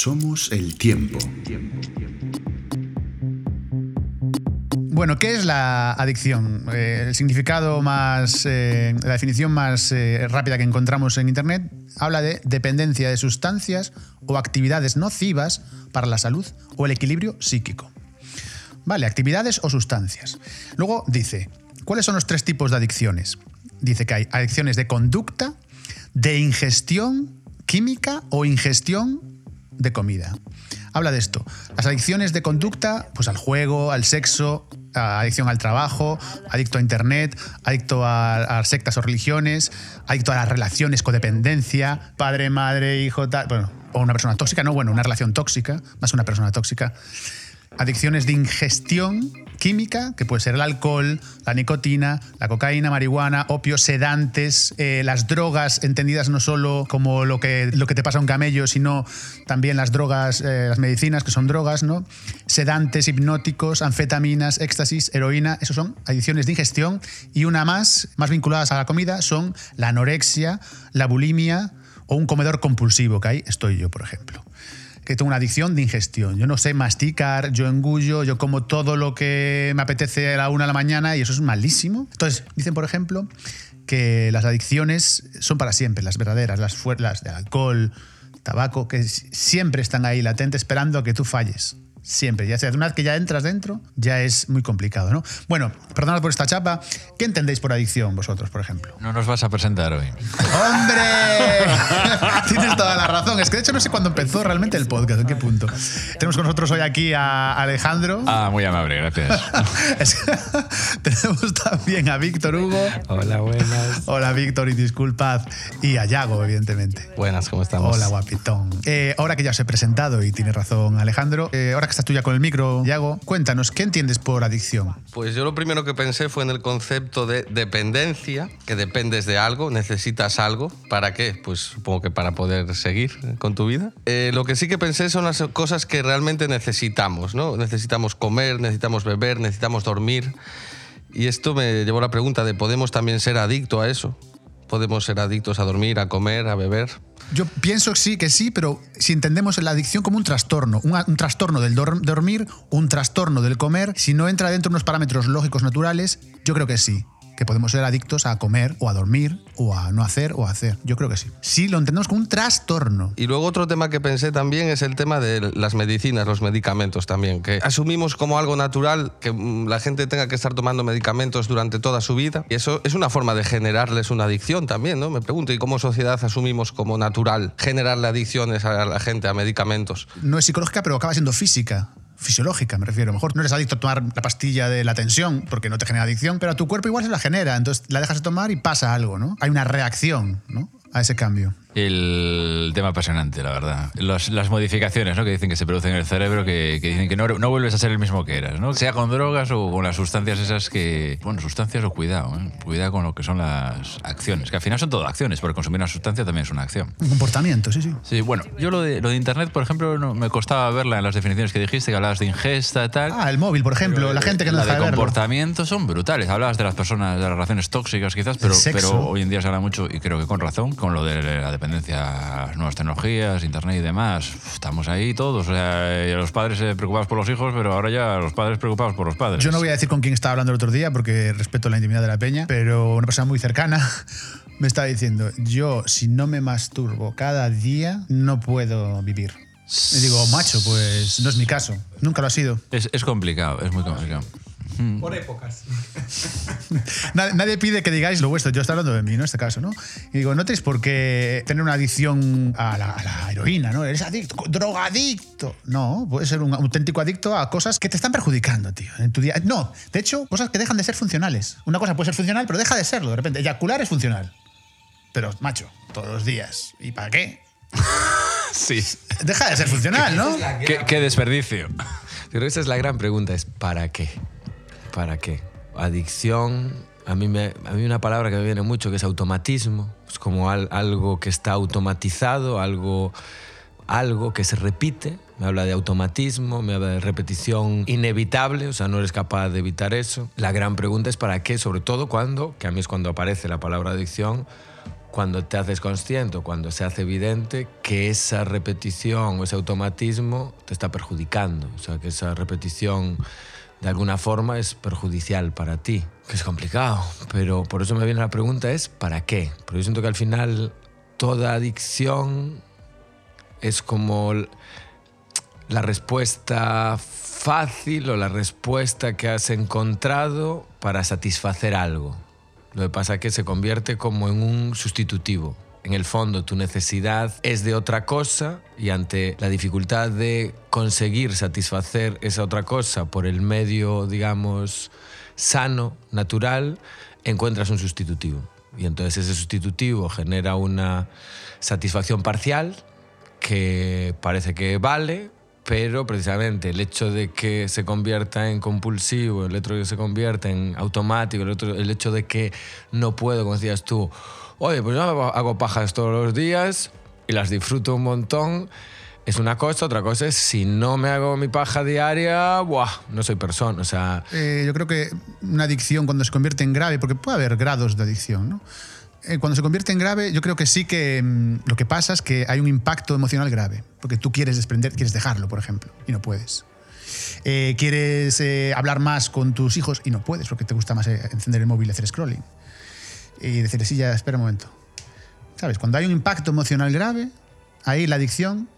Somos el tiempo. Bueno, ¿qué es la adicción? Eh, el significado más, eh, la definición más eh, rápida que encontramos en Internet habla de dependencia de sustancias o actividades nocivas para la salud o el equilibrio psíquico. Vale, actividades o sustancias. Luego dice, ¿cuáles son los tres tipos de adicciones? Dice que hay adicciones de conducta, de ingestión química o ingestión de comida. Habla de esto. Las adicciones de conducta, pues al juego, al sexo, adicción al trabajo, adicto a internet, adicto a, a sectas o religiones, adicto a las relaciones, codependencia, padre, madre, hijo, tal, bueno, o una persona tóxica, no, bueno, una relación tóxica, más una persona tóxica. Adicciones de ingestión química, que puede ser el alcohol, la nicotina, la cocaína, marihuana, opio, sedantes, eh, las drogas, entendidas no solo como lo que, lo que te pasa a un camello, sino también las drogas, eh, las medicinas, que son drogas, ¿no? Sedantes, hipnóticos, anfetaminas, éxtasis, heroína, esos son adicciones de ingestión. Y una más, más vinculadas a la comida, son la anorexia, la bulimia o un comedor compulsivo, que ahí estoy yo, por ejemplo que tengo una adicción de ingestión. Yo no sé masticar, yo engullo, yo como todo lo que me apetece a la una de la mañana y eso es malísimo. Entonces, dicen, por ejemplo, que las adicciones son para siempre, las verdaderas, las, las de alcohol, tabaco, que siempre están ahí latentes esperando a que tú falles. Siempre, ya sea, una vez que ya entras dentro, ya es muy complicado, ¿no? Bueno, perdonad por esta chapa. ¿Qué entendéis por adicción vosotros, por ejemplo? No nos vas a presentar hoy. ¡Hombre! Tienes toda la razón. Es que de hecho no sé cuándo empezó realmente el podcast, en qué punto. Tenemos con nosotros hoy aquí a Alejandro. Ah, muy amable, gracias. Es que tenemos también a Víctor Hugo. Hola, buenas. Hola, Víctor, y disculpad. Y a Yago, evidentemente. Buenas, ¿cómo estamos? Hola, guapitón. Eh, ahora que ya os he presentado y tiene razón Alejandro, eh, ahora que estás tú ya con el micro, Yago, cuéntanos, ¿qué entiendes por adicción? Pues yo lo primero que pensé fue en el concepto de dependencia, que dependes de algo, necesitas algo. ¿Para qué? Pues supongo que para poder seguir con tu vida. Eh, lo que sí que pensé son las cosas que realmente necesitamos, ¿no? Necesitamos comer, necesitamos beber, necesitamos dormir. Y esto me llevó a la pregunta de, ¿podemos también ser adictos a eso? ¿Podemos ser adictos a dormir, a comer, a beber? Yo pienso sí que sí, pero si entendemos la adicción como un trastorno, un, trastorno del dor dormir, un trastorno del comer, si no entra dentro de unos parámetros lógicos naturales, yo creo que sí que podemos ser adictos a comer o a dormir o a no hacer o a hacer. Yo creo que sí. Sí, lo entendemos como un trastorno. Y luego otro tema que pensé también es el tema de las medicinas, los medicamentos también, que asumimos como algo natural que mm, la gente tenga que estar tomando medicamentos durante toda su vida. Y eso es una forma de generarles una adicción también, ¿no? Me pregunto, ¿y cómo sociedad asumimos como natural generarle adicciones a la gente a medicamentos? No es psicológica, pero acaba siendo física fisiológica, me refiero. A lo mejor no eres adicto a tomar la pastilla de la tensión porque no te genera adicción, pero a tu cuerpo igual se la genera. Entonces la dejas de tomar y pasa algo, ¿no? Hay una reacción, ¿no? A ese cambio. El tema apasionante, la verdad. Los, las modificaciones ¿no? que dicen que se producen en el cerebro, que, que dicen que no, no, vuelves a ser el mismo que eras, ¿no? sea con drogas o con las sustancias esas que... Bueno, sustancias o cuidado, ¿eh? cuidado con lo que son las acciones, que al final son todo acciones, porque consumir una sustancia también es una acción. Un comportamiento, sí, sí. Sí, bueno, yo lo de, lo de Internet, por ejemplo, no, me costaba verla en las definiciones que dijiste, que hablabas de ingesta y tal. Ah, el móvil, por ejemplo, la gente que no la deja de de comportamiento son brutales. Hablabas de las personas, de las relaciones tóxicas quizás, pero, pero hoy en día se habla mucho, y creo que con razón, con lo de la dependencia a las nuevas tecnologías, internet y demás. Estamos ahí todos. O sea, eh, los padres eh, preocupados por los hijos, pero ahora ya los padres preocupados por los padres. Yo no voy a decir con quién estaba hablando el otro día porque respeto la intimidad de la peña, pero una persona muy cercana me estaba diciendo, yo si no me masturbo cada día, no puedo vivir. Y digo, macho, pues no es mi caso. Nunca lo ha sido. Es, es complicado, es muy complicado. Por épocas. Nadie, nadie pide que digáis lo vuestro. Yo estoy hablando de mí, ¿no? En este caso, ¿no? Y digo, no tenéis por qué tener una adicción a la, a la heroína, ¿no? Eres adicto, drogadicto. No, puedes ser un auténtico adicto a cosas que te están perjudicando, tío, en tu día. No, de hecho, cosas que dejan de ser funcionales. Una cosa puede ser funcional, pero deja de serlo. De repente, eyacular es funcional. Pero, macho, todos los días. ¿Y para qué? Sí. Deja de ser funcional, ¿no? ¿Qué, qué desperdicio. Pero esa es la gran pregunta, es ¿para qué? ¿Para qué? Adicción, a mí, me, a mí una palabra que me viene mucho que es automatismo, es como al- algo que está automatizado, algo, algo que se repite, me habla de automatismo, me habla de repetición inevitable, o sea, no eres capaz de evitar eso. La gran pregunta es ¿para qué? Sobre todo cuando, que a mí es cuando aparece la palabra adicción, cuando te haces consciente cuando se hace evidente que esa repetición o ese automatismo te está perjudicando. O sea, que esa repetición de alguna forma es perjudicial para ti. Que es complicado, pero por eso me viene la pregunta es ¿para qué? Porque yo siento que al final toda adicción es como la respuesta fácil o la respuesta que has encontrado para satisfacer algo. Lo que pasa es que se convierte como en un sustitutivo. En el fondo tu necesidad es de otra cosa y ante la dificultad de conseguir satisfacer esa otra cosa por el medio, digamos, sano, natural, encuentras un sustitutivo. Y entonces ese sustitutivo genera una satisfacción parcial que parece que vale, pero precisamente el hecho de que se convierta en compulsivo, el hecho de que se convierta en automático, el, hecho de que no puedo, como decías tú, oye, pues yo hago pajas todos los días y las disfruto un montón, es una cosa, otra cosa es si no me hago mi paja diaria, ¡buah! no soy persona. O sea, eh, yo creo que una adicción cuando se convierte en grave, porque puede haber grados de adicción, ¿no? Eh, cuando se convierte en grave, yo creo que sí que mm, lo que pasa es que hay un impacto emocional grave, porque tú quieres desprender, quieres dejarlo, por ejemplo, y no puedes. Eh, quieres eh, hablar más con tus hijos y no puedes, porque te gusta más encender el móvil y hacer scrolling. Y decirle, sí, ya, espera un momento. ¿Sabes? Cuando hay un impacto emocional grave, ahí la adicción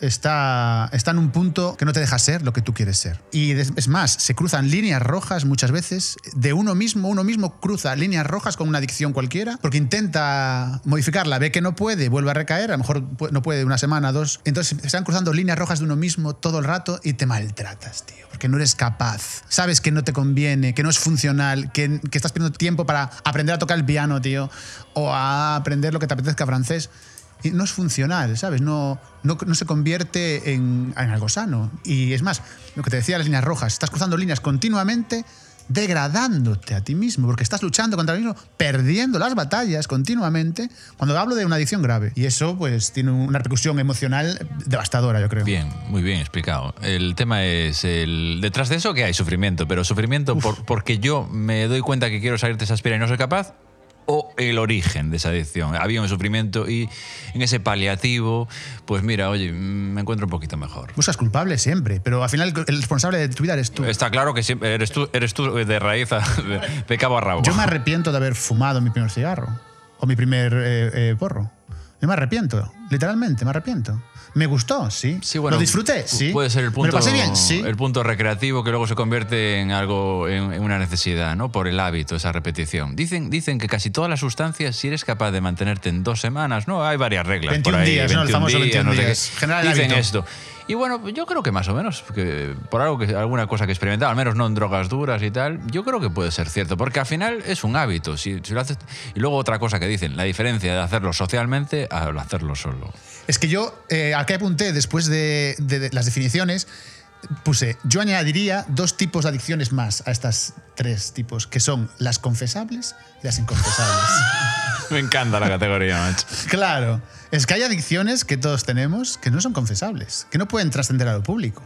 está, está en un punto que no te deja ser lo que tú quieres ser. Y es más, se cruzan líneas rojas muchas veces de uno mismo, uno mismo cruza líneas rojas con una adicción cualquiera, porque intenta modificarla, ve que no puede, vuelve a recaer, a lo mejor no puede una semana, dos. Entonces están cruzando líneas rojas de uno mismo todo el rato y te maltratas, tío, porque no eres capaz. Sabes que no te conviene, que no es funcional, que, que estás perdiendo tiempo para aprender a tocar el piano, tío, o a aprender lo que te apetezca francés no es funcional, ¿sabes? No, no, no se convierte en, en, algo sano. Y es más, lo que te decía, las líneas rojas, estás cruzando líneas continuamente degradándote a ti mismo, porque estás luchando contra ti mismo, perdiendo las batallas continuamente, cuando hablo de una adicción grave. Y eso pues tiene una repercusión emocional devastadora, yo creo. Bien, muy bien explicado. El tema es, el detrás de eso que hay sufrimiento, pero sufrimiento por, porque yo me doy cuenta que quiero salir de esa espiral y no soy capaz, o el origen de esa adicción. Había un sufrimiento y en ese paliativo, pues mira, oye, me encuentro un poquito mejor. Buscas culpable siempre, pero al final el responsable de tu vida eres tú. Está claro que siempre eres tú, eres tú de raíz, de, de cabo a rabo. Yo me arrepiento de haber fumado mi primer cigarro o mi primer eh, eh, porro. Yo me arrepiento, literalmente, me arrepiento. Me gustó, sí. sí bueno, lo disfruté, sí. Puede ser el punto, ¿Me lo pasé bien? Sí. el punto recreativo que luego se convierte en algo, en, en, una necesidad, ¿no? Por el hábito, esa repetición. Dicen, dicen que casi todas las sustancias, si eres capaz de mantenerte en dos semanas, ¿no? Hay varias reglas 21 por ahí. días, 21 ¿no? El famoso días, 21 no sé qué. días. General el Dicen hábito. esto. Y bueno, yo creo que más o menos, que por algo que, alguna cosa que he experimentado, al menos no en drogas duras y tal, yo creo que puede ser cierto, porque al final es un hábito. Si, si lo haces, y luego otra cosa que dicen, la diferencia de hacerlo socialmente al hacerlo solo. Es que yo, eh, al que apunté después de, de, de las definiciones, puse, yo añadiría dos tipos de adicciones más a estas tres tipos, que son las confesables y las inconfesables. Me encanta la categoría, macho. claro, es que hay adicciones que todos tenemos que no son confesables, que no pueden trascender a lo público.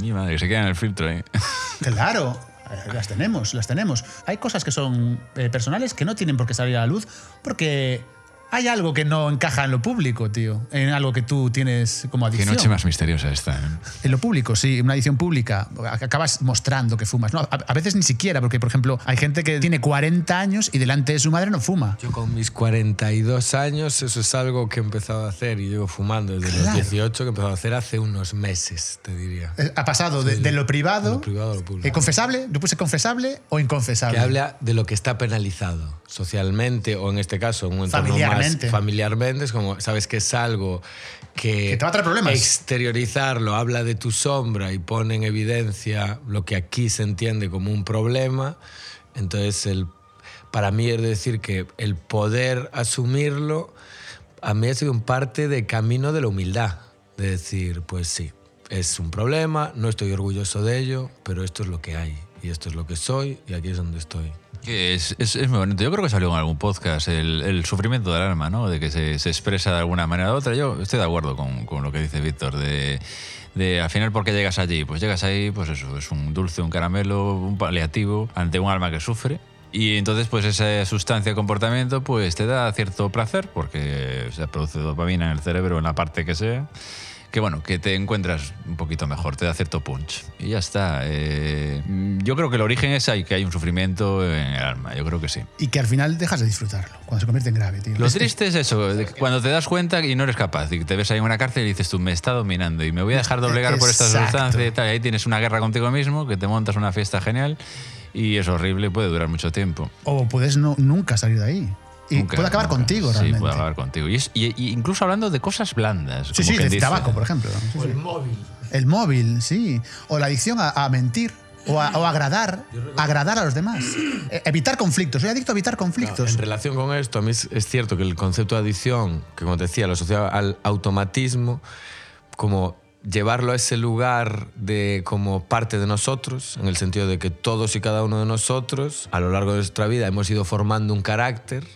Mi madre, se queda en el filtro ahí. Claro, eh, las tenemos, las tenemos. Hay cosas que son eh, personales que no tienen por qué salir a la luz porque hay algo que no encaja en lo público, tío. En algo que tú tienes como Qué adicción. noche más misteriosa esta. ¿eh? En lo público, sí, una adicción pública. Acabas mostrando que fumas. No, a, a veces ni siquiera, porque, por ejemplo, hay gente que tiene 40 años y delante de su madre no fuma. Yo con mis 42 años, eso es algo que he empezado a hacer y llevo fumando desde Claro. los 18, que he empezado a hacer hace unos meses, te diría. Eh, Ha pasado de, de lo privado. De lo privado a lo público. eh, ¿Confesable? ¿Yo puse confesable o inconfesable? Que habla de lo que está penalizado socialmente o en este caso en un entorno Familiarmente. más familiarmente. Es como, sabes que es algo que, Que te va a traer problemas. exteriorizarlo habla de tu sombra y pone en evidencia lo que aquí se entiende como un problema. Entonces, el, para mí es decir que el poder asumirlo a mí ha sido un parte de camino de la humildad. De decir, pues sí, es un problema, no estoy orgulloso de ello, pero esto es lo que hay y esto es lo que soy y aquí es donde estoy. Que es, es, es muy bonito. Yo creo que salió en algún podcast el, el sufrimiento del alma, ¿no? De que se, se, expresa de alguna manera u otra. Yo estoy de acuerdo con, con lo que dice Víctor, de, de al final, ¿por qué llegas allí? Pues llegas ahí, pues eso, es un dulce, un caramelo, un paliativo ante un alma que sufre Y entonces, pues esa sustancia comportamiento, pues te da cierto placer, porque se produce dopamina en el cerebro, en la parte que sea que bueno, que te encuentras un poquito mejor, te da cierto punch. Y ya está. Eh, yo creo que el origen es ahí, que hay un sufrimiento en el alma, yo creo que sí. Y que al final dejas de disfrutarlo, cuando se convierte en grave, tío. Lo triste es eso, cuando te das cuenta y no eres capaz, y te ves ahí en una cárcel y dices tú, me está dominando y me voy a dejar doblegar por esta sustancia y tal. Y ahí tienes una guerra contigo mismo, que te montas una fiesta genial y es horrible puede durar mucho tiempo. O puedes no, nunca salir de ahí. Y Nunca, puede acabar nunca. contigo, Sí, realmente. puede acabar contigo. Y, es- y- y incluso hablando de cosas blandas. Sí, como sí, quien de dice. tabaco, por ejemplo. Sí, O sí. el móvil. El móvil, sí. O la adicción a, a mentir. O a, o agradar. Agradar a los demás. Eh, Evitar conflictos. Soy adicto a evitar conflictos. En relación con esto, a mí es, es cierto que el concepto de adicción, que como te decía, lo asociaba al automatismo, como llevarlo a ese lugar de como parte de nosotros, en el sentido de que todos y cada uno de nosotros, a lo largo de nuestra vida, hemos ido formando un carácter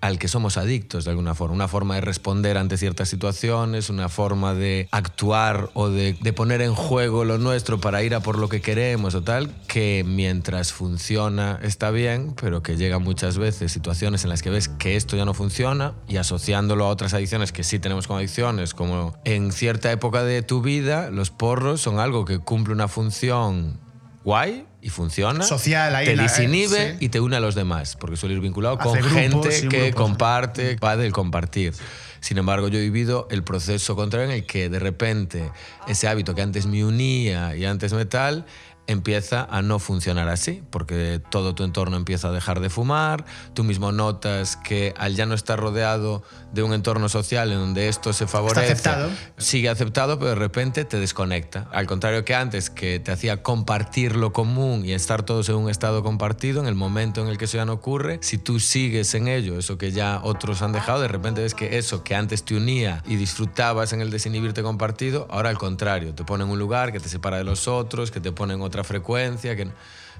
al que somos adictos de alguna forma, una forma de responder ante ciertas situaciones, una forma de actuar o de, poner en juego lo nuestro para ir a por lo que queremos o tal, que mientras funciona está bien, pero que llega muchas veces situaciones en las que ves que esto ya no funciona y asociándolo a otras adicciones que sí tenemos como adicciones, como en cierta época de tu vida, los porros son algo que cumple una función guay y funciona. Social, ahí te la- desinhibe sí. y te une a los demás, porque suele ir vinculado Hace con grupos, gente sí, que grupo, sí. comparte, va del compartir. Sin embargo, yo he vivido el proceso contrario en el que de repente ese hábito que antes me unía y antes me tal, empieza a no funcionar así, porque todo tu entorno empieza a dejar de fumar, tú mismo notas que al ya no estar rodeado de un entorno social en donde esto se favorece, aceptado. sigue aceptado, pero de repente te desconecta. Al contrario que antes, que te hacía compartir lo común y estar todos en un estado compartido, en el momento en el que eso ya no ocurre, si tú sigues en ello, eso que ya otros han dejado, de repente ves que eso que antes te unía y disfrutabas en el desinhibirte compartido, ahora al contrario, te pone en un lugar que te separa de los otros, que te pone en otra frecuencia, que...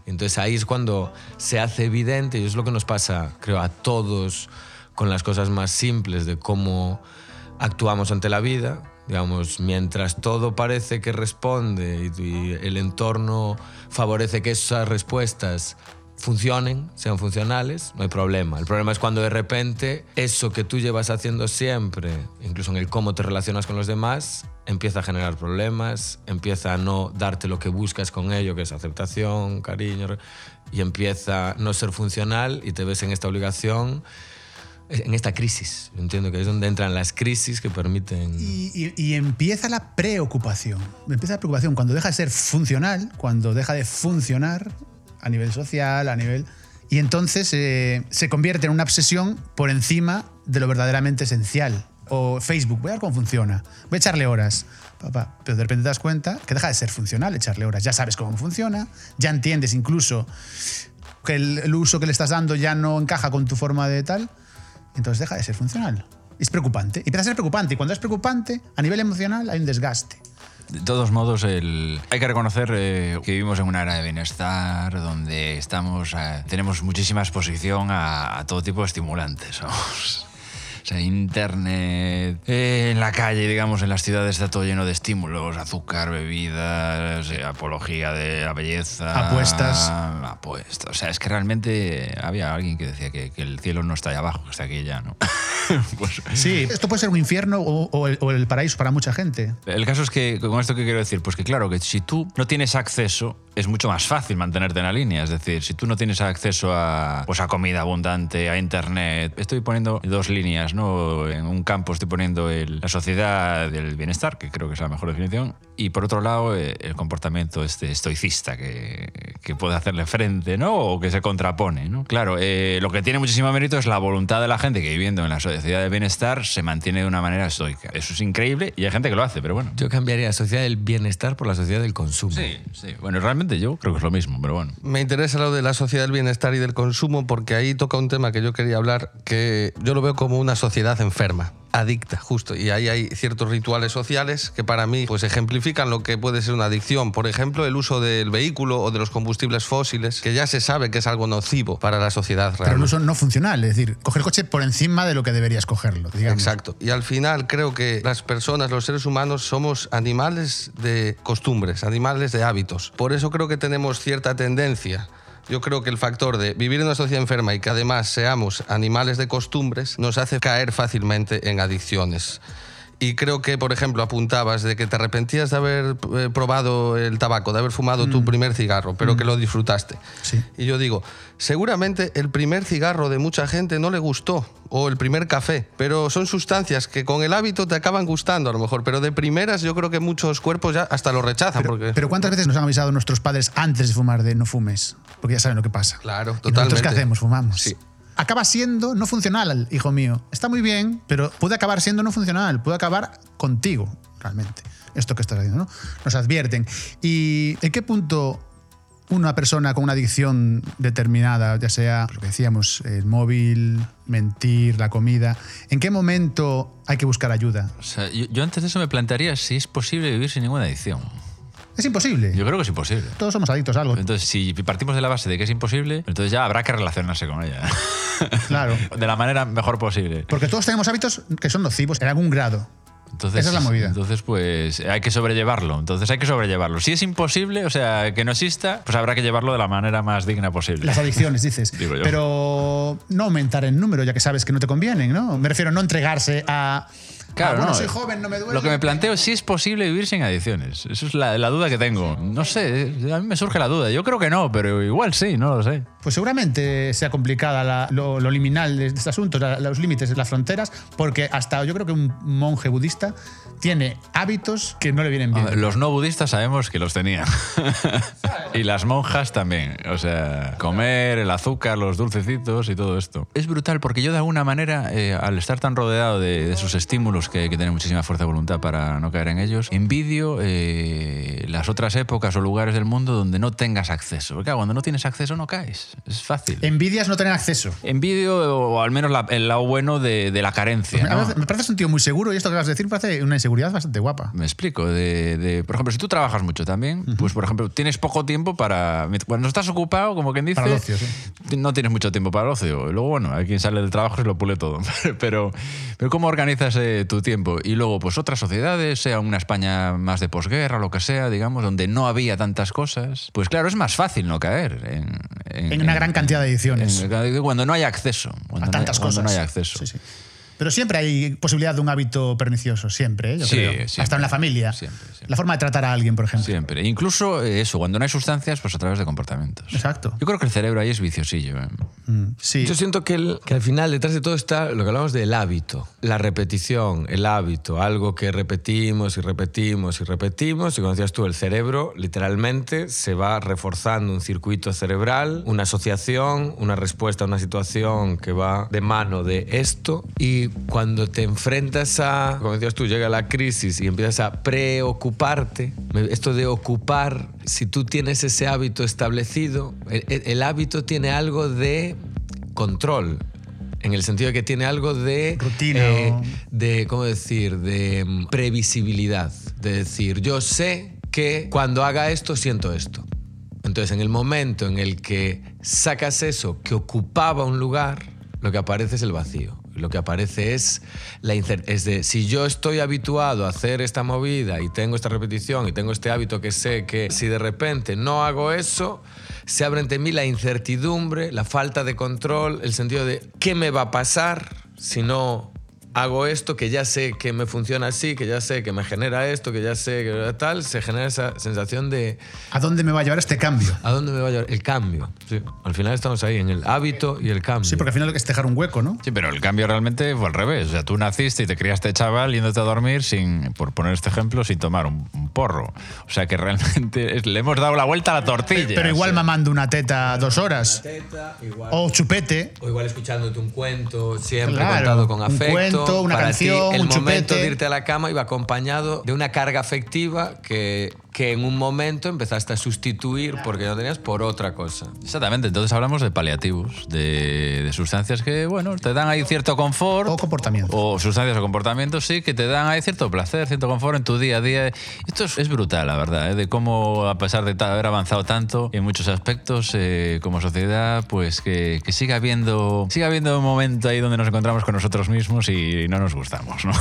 Entonces ahí es cuando se hace evidente, y es lo que nos pasa, creo, a todos con las cosas más simples de cómo actuamos ante la vida. Digamos, mientras todo parece que responde y, y el entorno favorece que esas respuestas funcionen, sean funcionales, no hay problema. El problema es cuando de repente eso que tú llevas haciendo siempre, incluso en el cómo te relacionas con los demás, empieza a generar problemas, empieza a no darte lo que buscas con ello, que es aceptación, cariño, y empieza a no ser funcional y te ves en esta obligación, en esta crisis. Entiendo que es donde entran las crisis que permiten... Y empieza la preocupación. Empieza la preocupación cuando deja de ser funcional, cuando deja de funcionar a nivel social, a nivel... Y entonces eh, se convierte en una obsesión por encima de lo verdaderamente esencial. O Facebook, voy a ver cómo funciona, voy a echarle horas. Papá, pero de repente te das cuenta que deja de ser funcional echarle horas. Ya sabes cómo funciona, ya entiendes incluso que el, uso que le estás dando ya no encaja con tu forma de tal. Entonces deja de ser funcional. Es preocupante. Empieza a ser preocupante. Y cuando es preocupante, a nivel emocional hay un desgaste. De todos modos, el- hay que reconocer eh, que vivimos en una era de bienestar donde estamos, eh, tenemos muchísima exposición a, todo tipo de estimulantes. Sea, internet, eh, en la calle, digamos, en las ciudades está todo lleno de estímulos, azúcar, bebidas, eh, apología de la belleza. Apuestas. Apuestas. O sea, es que realmente había alguien que decía que, que el cielo no está allá abajo, que está aquí ya, ¿no? pues, Sí, esto puede ser un infierno o, o el, o el paraíso para mucha gente. el caso es que, con esto que quiero decir, pues que claro, que si tú no tienes acceso, es mucho más fácil mantenerte en la línea. Es decir, si tú no tienes acceso a, pues a comida abundante, a internet, estoy poniendo dos líneas, ¿no? En un campo estoy poniendo el- la sociedad del bienestar, que creo que es la mejor definición, y por otro lado, eh, el comportamiento este estoicista que, que puede hacerle frente, ¿no? O que se contrapone, ¿no? Claro, eh, lo que tiene muchísimo mérito es la voluntad de la gente que viviendo en la sociedad del bienestar se mantiene de una manera estoica. Eso es increíble y hay gente que lo hace, pero bueno. Yo cambiaría la sociedad del bienestar por la sociedad del consumo. Sí, sí. Bueno, realmente yo creo que es lo mismo, pero bueno. Me interesa lo de la sociedad del bienestar y del consumo porque ahí toca un tema que yo quería hablar que yo lo veo como una sociedad enferma, adicta, justo. Y ahí hay ciertos rituales sociales que para mí pues ejemplifican lo que puede ser una adicción. Por ejemplo, el uso del vehículo o de los combustibles fósiles, que ya se sabe que es algo nocivo para la sociedad Pero el realmente. uso no funcional. Es decir, coger el coche por encima de lo que deberías cogerlo. Digamos. Exacto. Y al final creo que las personas, los seres humanos, somos animales de costumbres, animales de hábitos. Por eso creo que tenemos cierta tendencia Yo creo que el factor de vivir en una sociedad enferma y que además seamos animales de costumbres nos hace caer fácilmente en adicciones. Y creo que, por ejemplo, apuntabas de que te arrepentías de haber eh, probado el tabaco, de haber fumado tu primer cigarro, pero que lo disfrutaste. Sí. Y yo digo, seguramente el primer cigarro de mucha gente no le gustó, o el primer café, pero son sustancias que con el hábito te acaban gustando a lo mejor, pero de primeras yo creo que muchos cuerpos ya hasta lo rechazan. porque... Pero ¿cuántas veces nos han avisado nuestros padres antes de fumar de no fumes? Porque ya saben lo que pasa. Claro, ¿Y nosotros totalmente. qué hacemos? Fumamos. Sí. Acaba siendo no funcional, hijo mío. Está muy bien, pero puede acabar siendo no funcional. Puede acabar contigo, realmente. Esto que estás haciendo, ¿no? Nos advierten. ¿Y en qué punto una persona con una adicción determinada, ya sea lo que decíamos, el móvil, mentir, la comida, ¿en qué momento hay que buscar ayuda? Yo, yo antes de eso me plantearía si es posible vivir sin ninguna adicción. Es imposible. Yo creo que es imposible. Todos somos adictos a algo. Entonces, si partimos de la base de que es imposible, entonces ya habrá que relacionarse con ella. Claro. De la manera mejor posible. Porque todos tenemos hábitos que son nocivos en algún grado. Entonces, Esa es la movida. Entonces, pues hay que sobrellevarlo. Entonces hay que sobrellevarlo. Si es imposible, o sea, que no exista, pues habrá que llevarlo de la manera más digna posible. Las adicciones, dices. Digo yo. Pero no aumentar el número, ya que sabes que no te convienen, ¿no? Me refiero a no entregarse a. Claro, ah, bueno, no. soy joven, no me duele. Lo que me planteo es si es posible vivir sin adicciones. Eso es la, la duda que tengo. No sé, a mí me surge la duda. Yo creo que no, pero igual sí, no lo sé. Pues seguramente sea complicada la- lo, liminal de este asunto, los límites, las fronteras, porque hasta yo creo que un monje budista tiene hábitos que no le vienen bien. Ah, Los no budistas sabemos que los tenían. y las monjas también. O sea, comer, el azúcar, los dulcecitos y todo esto. Es brutal porque yo de alguna manera, eh, al estar tan rodeado de, esos estímulos que hay que tener muchísima fuerza de voluntad para no caer en ellos, envidio eh, las otras épocas o lugares del mundo donde no tengas acceso. Porque cuando no tienes acceso no caes. Es fácil. Envidias no tener acceso. Envidio, o al menos la- el lado bueno de, de la carencia. Me parece un tío muy seguro y esto que vas a decir me parece una inseguridad bastante guapa. Me explico. De, de- por ejemplo, si tú trabajas mucho también, pues por ejemplo, tienes poco tiempo para. Cuando estás ocupado, como quien dice. Para el ocio, sí. No tienes mucho tiempo para el ocio. Y luego, bueno, hay quien sale del trabajo y lo pule todo. Pero, pero ¿cómo organizas eh, tu tiempo? Y luego, pues otras sociedades, sea una España más de posguerra, lo que sea, digamos, donde no había tantas cosas, pues claro, es más fácil no caer en. En una gran cantidad de ediciones. en- cuando no hay acceso. Cuando a tantas no hay, cuando cosas. no hay acceso. Sí, sí. Pero siempre hay posibilidad de un hábito pernicioso, siempre, ¿eh? yo Sí, creo. siempre. Hasta en la familia. Siempre, siempre. La forma de tratar a alguien, por ejemplo. Siempre. Incluso eh, eso, cuando no hay sustancias, pues a través de comportamientos. Exacto. Yo creo que el cerebro ahí es viciosillo. ¿eh? Mm, Sí. Yo siento que, el- que al final detrás de todo está lo que hablamos del hábito, la repetición, el hábito, algo que repetimos y repetimos y repetimos. Y como decías tú, el cerebro literalmente se va reforzando un circuito cerebral, una asociación, una respuesta a una situación que va de mano de esto. Y cuando te enfrentas a, como decías tú, llega la crisis y empiezas a preocuparte, esto de ocupar, si tú tienes ese hábito establecido, el- el- el hábito tiene algo de control. En el sentido de que tiene algo de. Rutina. eh, de, ¿cómo decir? De mm, previsibilidad. De decir, yo sé que cuando haga esto, siento esto. Entonces, en el momento en el que sacas eso que ocupaba un lugar, lo que aparece es el vacío. Lo que aparece es la es de si yo estoy habituado a hacer esta movida y tengo esta repetición y tengo este hábito que sé que si de repente no hago eso, se abre ante mí la incertidumbre, la falta de control, el sentido de qué me va a pasar si no hago esto, que ya sé que me funciona así, que ya sé que me genera esto, que ya sé que tal, se genera esa sensación de ¿A dónde me va a llevar este cambio? ¿a dónde me va a llevar? El cambio. Sí. Al final estamos ahí, en el hábito y el cambio. Sí, porque al final es dejar un hueco, ¿no? Sí, pero el cambio realmente fue al revés. O sea, tú naciste y te criaste chaval yéndote a dormir sin, por poner este ejemplo, sin tomar un, un porro. O sea que realmente es- le hemos dado la vuelta a la tortilla. Pero igual o sea. mamando una teta dos horas. igual. O chupete. O igual escuchándote un cuento, siempre Claro, contado con un afecto. Una Para canción, ti, el un momento chupete. de irte a la cama iba acompañado de una carga afectiva que, que en un momento empezaste a sustituir porque no tenías por otra cosa. Exactamente, entonces hablamos de paliativos, de, de sustancias que, bueno, te dan ahí cierto confort. O comportamiento. O sustancias o comportamientos, sí, que te dan ahí cierto placer, cierto confort en tu día a día. Esto es, es brutal, la verdad, ¿eh? de cómo, a pesar de haber avanzado tanto en muchos aspectos eh, como sociedad, pues que, que siga habiendo siga habiendo un momento ahí donde nos encontramos con nosotros mismos y no nos gustamos, ¿no?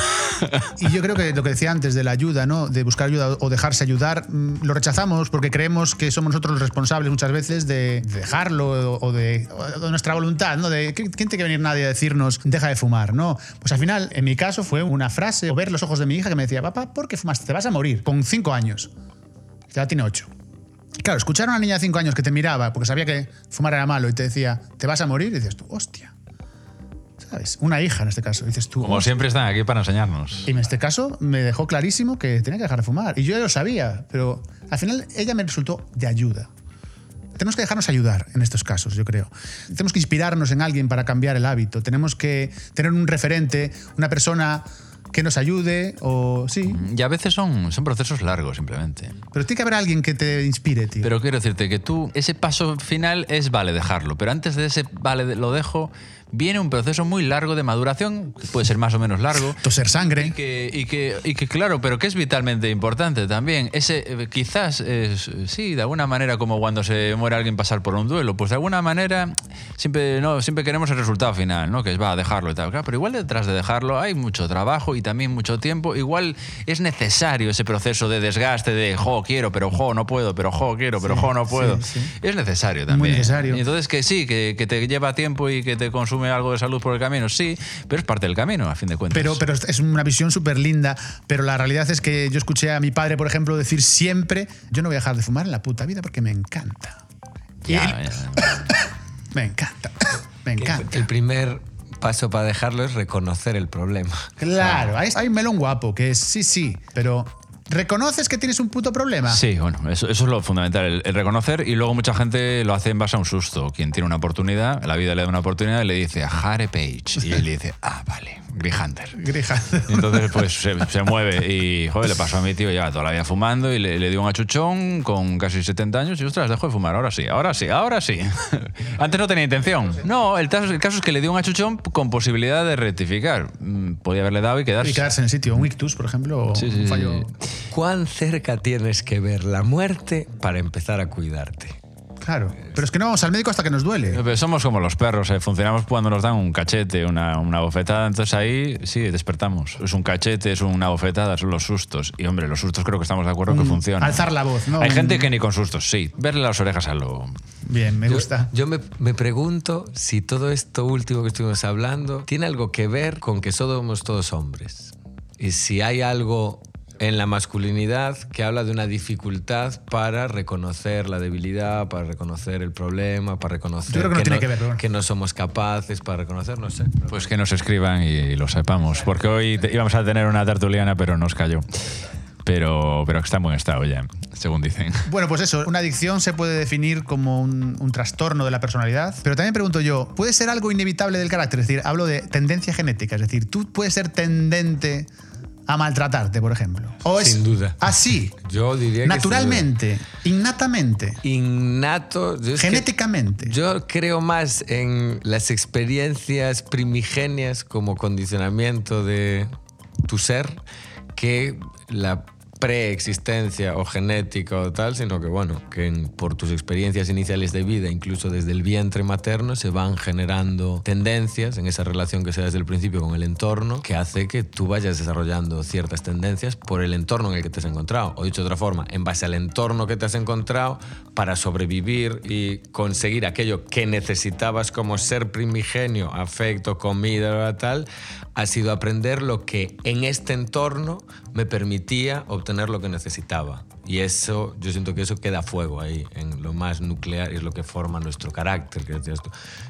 Y yo creo que lo que decía antes de la ayuda, ¿no? De buscar ayuda o dejarse ayudar, mm, lo rechazamos porque creemos que somos nosotros los responsables muchas veces de dejarlo o de, nuestra voluntad, ¿no? De ¿quién tiene que venir nadie a decirnos deja de fumar? No. Pues al final, en mi caso, fue una frase o ver los ojos de mi hija que me decía, papá, ¿por qué fumaste? Te vas a morir con cinco años. Ya tiene ocho. Claro, escuchar a una niña de cinco años que te miraba porque sabía que fumar era malo y te decía, te vas a morir, y dices tú, hostia. ¿Sabes? Una hija en este caso. dices tú, Como siempre están aquí para enseñarnos. y en este caso me dejó clarísimo que tenía que dejar de fumar. Y yo ya lo sabía, pero al final ella me resultó de ayuda. Tenemos que dejarnos ayudar en estos casos, yo creo. Tenemos que inspirarnos en alguien para cambiar el hábito. Tenemos que tener un referente, una persona que nos ayude o sí. Y a veces son, son procesos largos, simplemente. Pero tiene que haber alguien que te inspire, tío. Pero quiero decirte que tú, ese paso final es vale dejarlo, pero antes de ese vale lo dejo, viene un proceso muy largo de maduración, que puede ser más o menos largo. Toser Y sangre. que, y, que, y que, claro, pero que es vitalmente importante también. Ese, eh, quizás, es, sí, de alguna manera, como cuando se muere alguien pasar por un duelo, pues de alguna manera siempre, no, siempre queremos el resultado final, ¿no? Que es va a dejarlo y tal. Claro, pero igual detrás de dejarlo hay mucho trabajo y también mucho tiempo. Igual es necesario ese proceso de desgaste de, jo, quiero, pero jo, no puedo, pero jo, quiero, pero jo, no puedo. sí. Es necesario también. necesario. Y entonces que sí, que, que te lleva tiempo y que te consume algo de salud por el camino, sí, pero es parte del camino, a fin de cuentas. Pero, pero es una visión súper linda. Pero la realidad es que yo escuché a mi padre, por ejemplo, decir siempre: Yo no voy a dejar de fumar en la puta vida porque me encanta. Ya, él- ya. me encanta. Me encanta. El primer paso para dejarlo es reconocer el problema. Claro, hay, hay un melón guapo que es sí, sí, pero ¿reconoces que tienes un puto problema? Sí, bueno, eso, eso es lo fundamental, el, el reconocer y luego mucha gente lo hace en base a un susto. Quien tiene una oportunidad, la vida le da una oportunidad y le dice a Harry Page y él le dice, ah, vale, Grihander. Grija. Y entonces pues se, se mueve y, joder, le pasó a mi tío, lleva toda la vida fumando y le, le dio un achuchón con casi 70 años y, ostras, dejó de fumar, ahora sí, ahora sí, ahora sí. Antes no tenía intención. No, el, caso- el caso es que le dio un achuchón con posibilidad de rectificar. Mm, Podía haberle dado y quedarse. Y quedarse en el sitio, un ictus, por ejemplo, o Sí, sí, un sí. ¿Cuán cerca tienes que ver la muerte para empezar a cuidarte? Claro. Pero es que no vamos al médico hasta que nos duele. Pero somos como los perros, ¿eh? funcionamos cuando nos dan un cachete, una, una bofetada, entonces ahí sí, despertamos. Es un cachete, es una bofetada, son los sustos. Y hombre, los sustos creo que estamos de acuerdo que funcionan. Alzar la voz, ¿no? Hay gente que ni con sustos, sí. Verle las orejas a lo... Bien, me Yo- gusta. Yo, me, me pregunto si todo esto último que estuvimos hablando tiene algo que ver con que somos todos hombres. Y si hay algo en la masculinidad que habla de una dificultad para reconocer la debilidad, para reconocer el problema, para reconocer Yo creo que no tiene que ver, pero bueno. que no somos capaces, para reconocer, no sé. Pues que nos escriban y, lo sepamos. Porque hoy te- íbamos a tener una tertuliana, pero nos cayó. Pero, pero está en buen estado ya, según dicen. Bueno, pues eso, una adicción se puede definir como un, un trastorno de la personalidad, pero también pregunto yo, ¿puede ser algo inevitable del carácter? Es decir, hablo de tendencia genética, es decir, tú puedes ser tendente a maltratarte, por ejemplo. O es Sin duda. Así, Yo diría que naturalmente, innatamente, Innato. yo es que- genéticamente. Yo creo más en las experiencias primigenias como condicionamiento de tu ser que la preexistencia o genética o tal, sino que bueno, que por tus experiencias iniciales de vida, incluso desde el vientre materno, se van generando tendencias en esa relación que se da desde el principio con el entorno, que hace que tú vayas desarrollando ciertas tendencias por el entorno en el que te has encontrado. O dicho de otra forma, en base al entorno que te has encontrado para sobrevivir y conseguir aquello que necesitabas como ser primigenio, afecto, comida, tal, ha sido aprender lo que en este entorno me permitía obtener lo que necesitaba. Y eso, yo siento que eso queda a fuego ahí, en lo más nuclear, y es lo que forma nuestro carácter.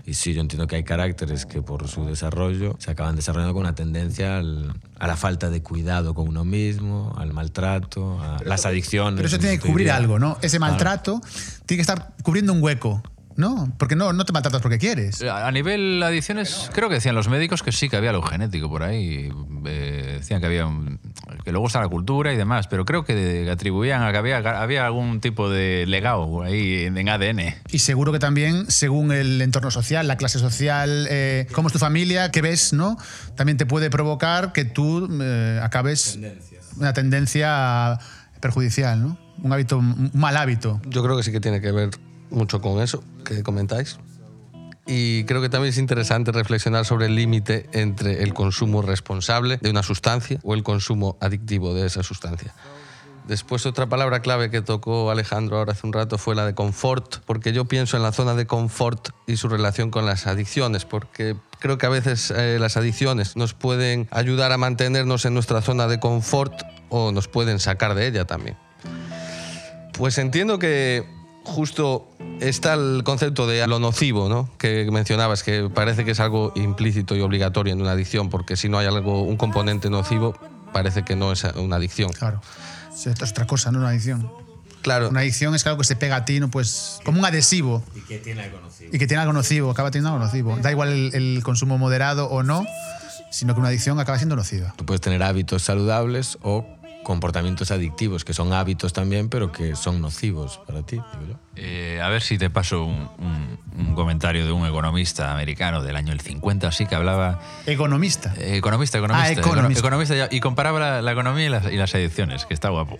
Y sí, yo entiendo que hay caracteres que por su desarrollo se acaban desarrollando con una tendencia al- a la falta de cuidado con uno mismo, al maltrato, a las adicciones. Pero eso tiene que cubrir algo, ¿no? Ese maltrato tiene que estar cubriendo un hueco, ¿no? Porque no, no te maltratas porque quieres. A a nivel adicciones, creo que decían los médicos que sí, que había algo genético por ahí. Eh, decían que había un- que luego está la cultura y demás, pero creo que, atribuían a que había, había algún tipo de legado ahí en, en ADN. Y seguro que también, según el entorno social, la clase social, eh, cómo es tu familia, qué ves, ¿no? También te puede provocar que tú eh, acabes una tendencia perjudicial, ¿no? Un hábito, un mal hábito. Yo creo que sí que tiene que ver mucho con eso que comentáis. Y creo que también es interesante reflexionar sobre el límite entre el consumo responsable de una sustancia o el consumo adictivo de esa sustancia. Después otra palabra clave que tocó Alejandro ahora hace un rato fue la de confort, porque yo pienso en la zona de confort y su relación con las adicciones, porque creo que a veces eh, las adicciones nos pueden ayudar a mantenernos en nuestra zona de confort o nos pueden sacar de ella también. Pues entiendo que justo está el concepto de lo nocivo, ¿no? Que mencionabas, que parece que es algo implícito y obligatorio en una adicción, porque si no hay algo, un componente nocivo, parece que no es una adicción. Claro. Es otra cosa, no una adicción. Claro. Una adicción es algo que se pega a ti, no pues como un adhesivo. Y que tiene algo nocivo. Y que tiene algo nocivo, acaba teniendo algo nocivo. Da igual el, el consumo moderado o no, sino que una adicción acaba siendo nociva. Tú puedes tener hábitos saludables o comportamientos adictivos, que son hábitos también, pero que son nocivos para ti, digo yo. Eh, a ver si te paso un, un- un comentario de un economista americano del año el 50, así que hablaba. Economista. Eh, economista, economista. Ah, economista. econo- economista ya- y comparaba la, la economía y las, y las adicciones, que está guapo.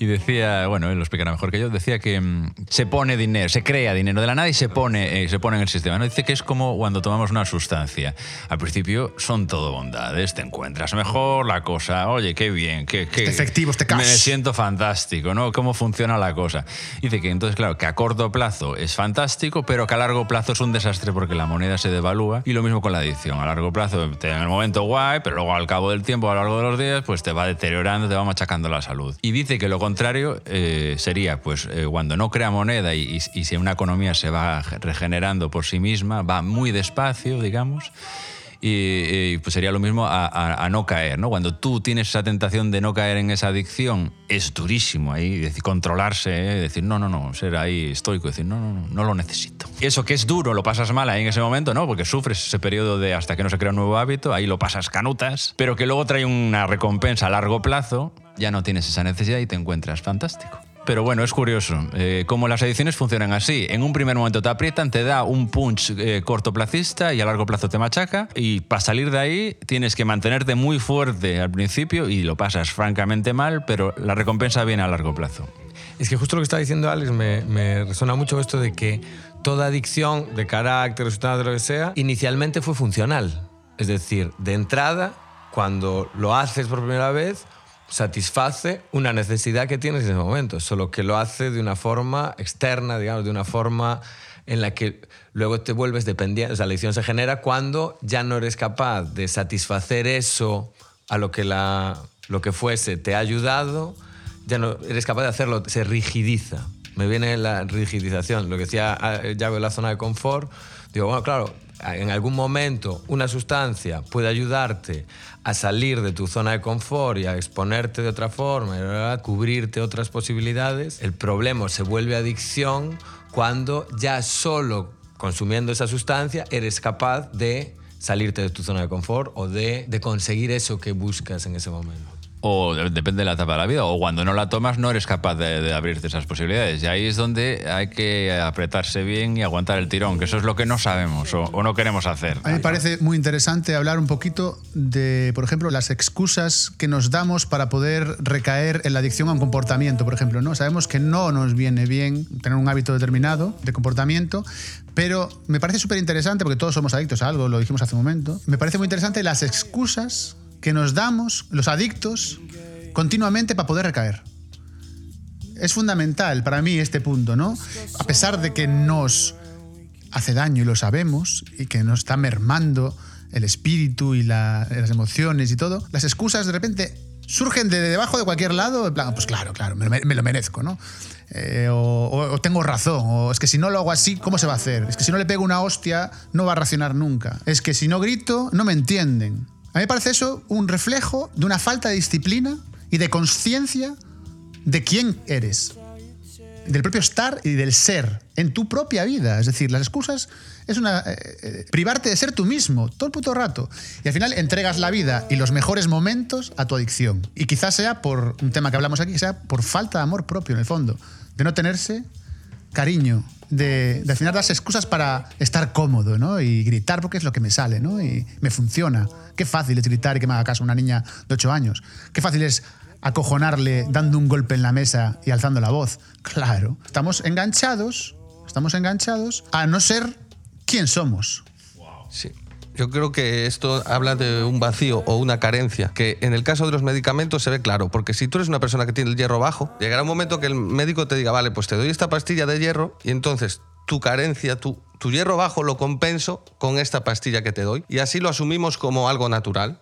Y decía, bueno, él lo explicará mejor que yo, decía que mm, se pone dinero, se crea dinero de la nada y se pone, eh, se pone en el sistema. ¿no? Dice que es como cuando tomamos una sustancia. Al principio son todo bondades, te encuentras mejor, la cosa, oye, qué bien, qué, qué Este efectivo, este cash. Me siento fantástico, ¿no? ¿Cómo funciona la cosa? Dice que entonces, claro, que a corto plazo es fantástico, pero que a largo plazo es un desastre porque la moneda se devalúa. Y lo mismo con la adicción. A largo plazo, en el momento guay, pero luego al cabo del tiempo, a lo largo de los días, pues te va deteriorando, te va machacando la salud. Y dice que lo contrario eh, sería, pues, eh, cuando no crea moneda y, si una economía se va regenerando por sí misma, va muy despacio, digamos. Y, pues sería lo mismo a no caer, ¿no? Cuando tú tienes esa tentación de no caer en esa adicción, es durísimo ahí, decir, controlarse, ¿eh? decir, no, no, no, ser ahí estoico, decir, no, no, no, no lo necesito. Eso que es duro, lo pasas mal ahí en ese momento, ¿no? Porque sufres ese periodo de hasta que no se crea un nuevo hábito, ahí lo pasas canutas, pero que luego trae una recompensa a largo plazo, ya no tienes esa necesidad y te encuentras fantástico. Pero bueno, es curioso eh, cómo las adicciones funcionan así. En un primer momento te aprietan, te da un punch eh, cortoplacista y a largo plazo te machaca. Y para salir de ahí tienes que mantenerte muy fuerte al principio y lo pasas francamente mal, pero la recompensa viene a largo plazo. Es que justo lo que está diciendo Alex me, resuena mucho esto de que toda adicción de carácter, sustancia, de lo que sea, inicialmente fue funcional. Es decir, de entrada, cuando lo haces por primera vez, satisface una necesidad que tienes en ese momento, solo que lo hace de una forma externa, digamos, de una forma en la que luego te vuelves dependiente. O sea, la adicción se genera cuando ya no eres capaz de satisfacer eso a lo que, la, lo que fuese te ha ayudado, ya no eres capaz de hacerlo, se rigidiza. Me viene la rigidización, lo que decía ah, Yago de la zona de confort. Digo, bueno, claro, en algún momento una sustancia puede ayudarte a salir de tu zona de confort y a exponerte de otra forma, a cubrirte otras posibilidades. El problema se vuelve adicción cuando ya solo consumiendo esa sustancia eres capaz de salirte de tu zona de confort o de, de conseguir eso que buscas en ese momento. O de- depende de la etapa de la vida, o cuando no la tomas no eres capaz de, de abrirte esas posibilidades. Y ahí es donde hay que apretarse bien y aguantar el tirón, que eso es lo que no sabemos o, o no queremos hacer. A mí me parece muy interesante hablar un poquito de, por ejemplo, las excusas que nos damos para poder recaer en la adicción a un comportamiento, por ejemplo. ¿no? Sabemos que no nos viene bien tener un hábito determinado de comportamiento, pero me parece súper interesante, porque todos somos adictos a algo, lo dijimos hace un momento, me parece muy interesante las excusas que nos damos los adictos continuamente para poder recaer. Es fundamental para mí este punto, ¿no? A pesar de que nos hace daño y lo sabemos y que nos está mermando el espíritu y la- las emociones y todo, las excusas de repente surgen de debajo de cualquier lado, en plan, pues claro, claro, me, lo merezco, ¿no? Eh, o- o tengo razón, o es que si no lo hago así, ¿cómo se va a hacer? Es que si no le pego una hostia, no va a racionar nunca. Es que si no grito, no me entienden. A mí me parece eso un reflejo de una falta de disciplina y de conciencia de quién eres del propio estar y del ser en tu propia vida. Es decir, las excusas es una eh, eh, privarte de ser tú mismo todo el puto rato. Y al final entregas la vida y los mejores momentos a tu adicción. Y quizás sea por un tema que hablamos aquí, sea por falta de amor propio en el fondo, de no tenerse cariño, de, de al final darse excusas para estar cómodo, ¿no? Y gritar porque es lo que me sale, ¿no? Y me funciona. Qué fácil es gritar y que me haga caso una niña de 8 años. Qué fácil es acojonarle dando un golpe en la mesa y alzando la voz. Claro, estamos enganchados, estamos enganchados a no ser quién somos. Sí. Yo creo que esto habla de un vacío o una carencia, que en el caso de los medicamentos se ve claro, porque si tú eres una persona que tiene el hierro bajo, llegará un momento que el médico te diga, vale, pues te doy esta pastilla de hierro y entonces tu carencia, tu, tu hierro bajo lo compenso con esta pastilla que te doy y así lo asumimos como algo natural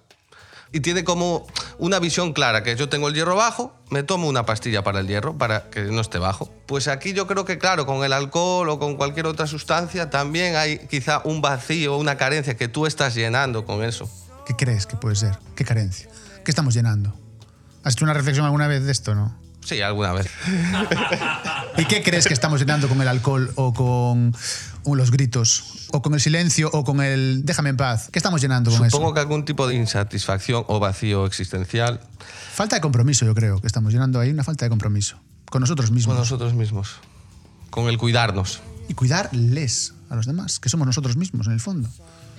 y tiene como una visión clara, que yo tengo el hierro bajo, me tomo una pastilla para el hierro, para que no esté bajo. Pues aquí yo creo que, claro, con el alcohol o con cualquier otra sustancia, también hay quizá un vacío, una carencia que tú estás llenando con eso. ¿Qué crees que puede ser? ¿Qué carencia? ¿Qué estamos llenando? ¿Has hecho una reflexión alguna vez de esto, no? Sí, alguna vez. ¿Y qué crees que estamos llenando con el alcohol o con los gritos o con el silencio o con el déjame en paz? ¿Qué estamos llenando con Supongo eso? que algún tipo de insatisfacción o vacío existencial Falta de compromiso, yo creo, que estamos llenando ahí una falta de compromiso con nosotros mismos. con nosotros mismos, con el cuidarnos. Y cuidarles a los demás, que somos nosotros mismos en el fondo.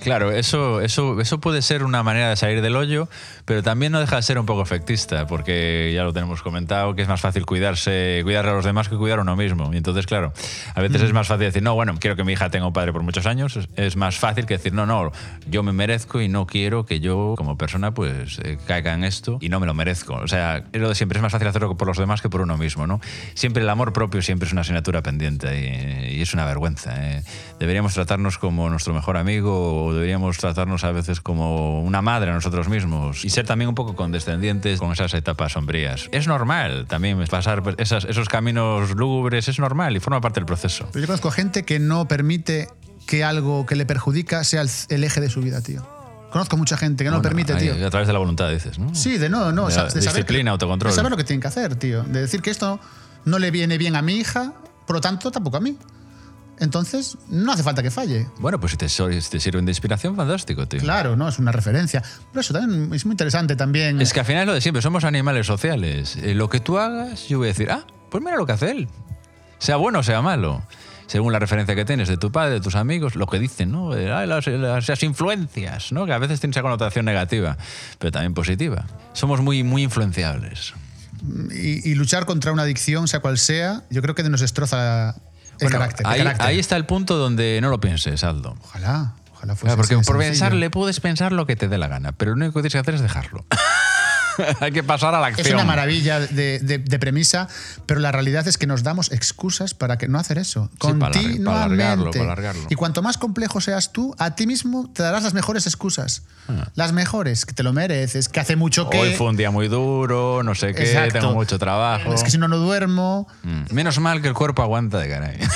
Claro, eso, eso, eso puede ser una manera de salir del hoyo, pero también no deja de ser un poco efectista, porque ya lo tenemos comentado, que es más fácil cuidarse, cuidar a los demás que cuidar a uno mismo. Y entonces, claro, a veces es más fácil decir, no, bueno, quiero que mi hija tenga un padre por muchos años, es- es más fácil que decir, no, no, yo me merezco y no quiero que yo como persona pues eh, caiga en esto y no me lo merezco. O sea, es lo de siempre es más fácil hacerlo por los demás que por uno mismo, ¿no? Siempre el amor propio siempre es una asignatura pendiente y, y es una vergüenza. ¿eh? Deberíamos tratarnos como nuestro mejor amigo o deberíamos tratarnos a veces como una madre a nosotros mismos y ser también un poco condescendientes con esas etapas sombrías. Es normal también pasar esas- esos caminos lúgubres, es normal y forma parte del proceso. Pero yo conozco gente que no permite que algo que le perjudica sea el, el eje de su vida, tío. Conozco mucha gente que no Bueno, permite, ahí, tío. A través de la voluntad, dices, ¿no? Sí, de no, no. De la de saber disciplina, que- autocontrol. De saber lo que tienen que hacer, tío. De decir que esto no le viene bien a mi hija, por lo tanto, tampoco a mí. Entonces, no hace falta que falle. Bueno, pues si te, si te sirven de inspiración, fantástico, tío. Claro, ¿no? Es una referencia. Pero eso también es muy interesante también. Es que al final es lo de siempre, somos animales sociales. Eh, lo que tú hagas, yo voy a decir, ah, pues mira lo que hace él. Sea bueno o sea malo. Según la referencia que tienes de tu padre, de tus amigos, lo que dicen, ¿no? Eh, ah, las, las- las influencias, ¿no? Que a veces tiene esa connotación negativa, pero también positiva. Somos muy, muy influenciables. y, y luchar contra una adicción, sea cual sea, yo creo que nos destroza Bueno, carácter. el ahí, carácter. ahí está el punto donde no lo pienses, Aldo. Ojalá, ojalá fuese Claro, porque por sencillo. pensarle puedes pensar lo que te dé la gana, pero lo único que tienes que hacer es dejarlo. Hay que pasar a la acción. Es una maravilla de, de- de premisa, pero la realidad es que nos damos excusas para que no hacer eso. para Continuamente. alargarlo, para alargarlo. Y cuanto más complejo seas tú, a ti mismo te darás las mejores excusas. Ah. Las mejores, que te lo mereces, que hace mucho que. Hoy fue un día muy duro, no sé qué, Exacto. tengo mucho trabajo. Es que si no, no duermo. Mm. Menos mal que el cuerpo aguanta de caray.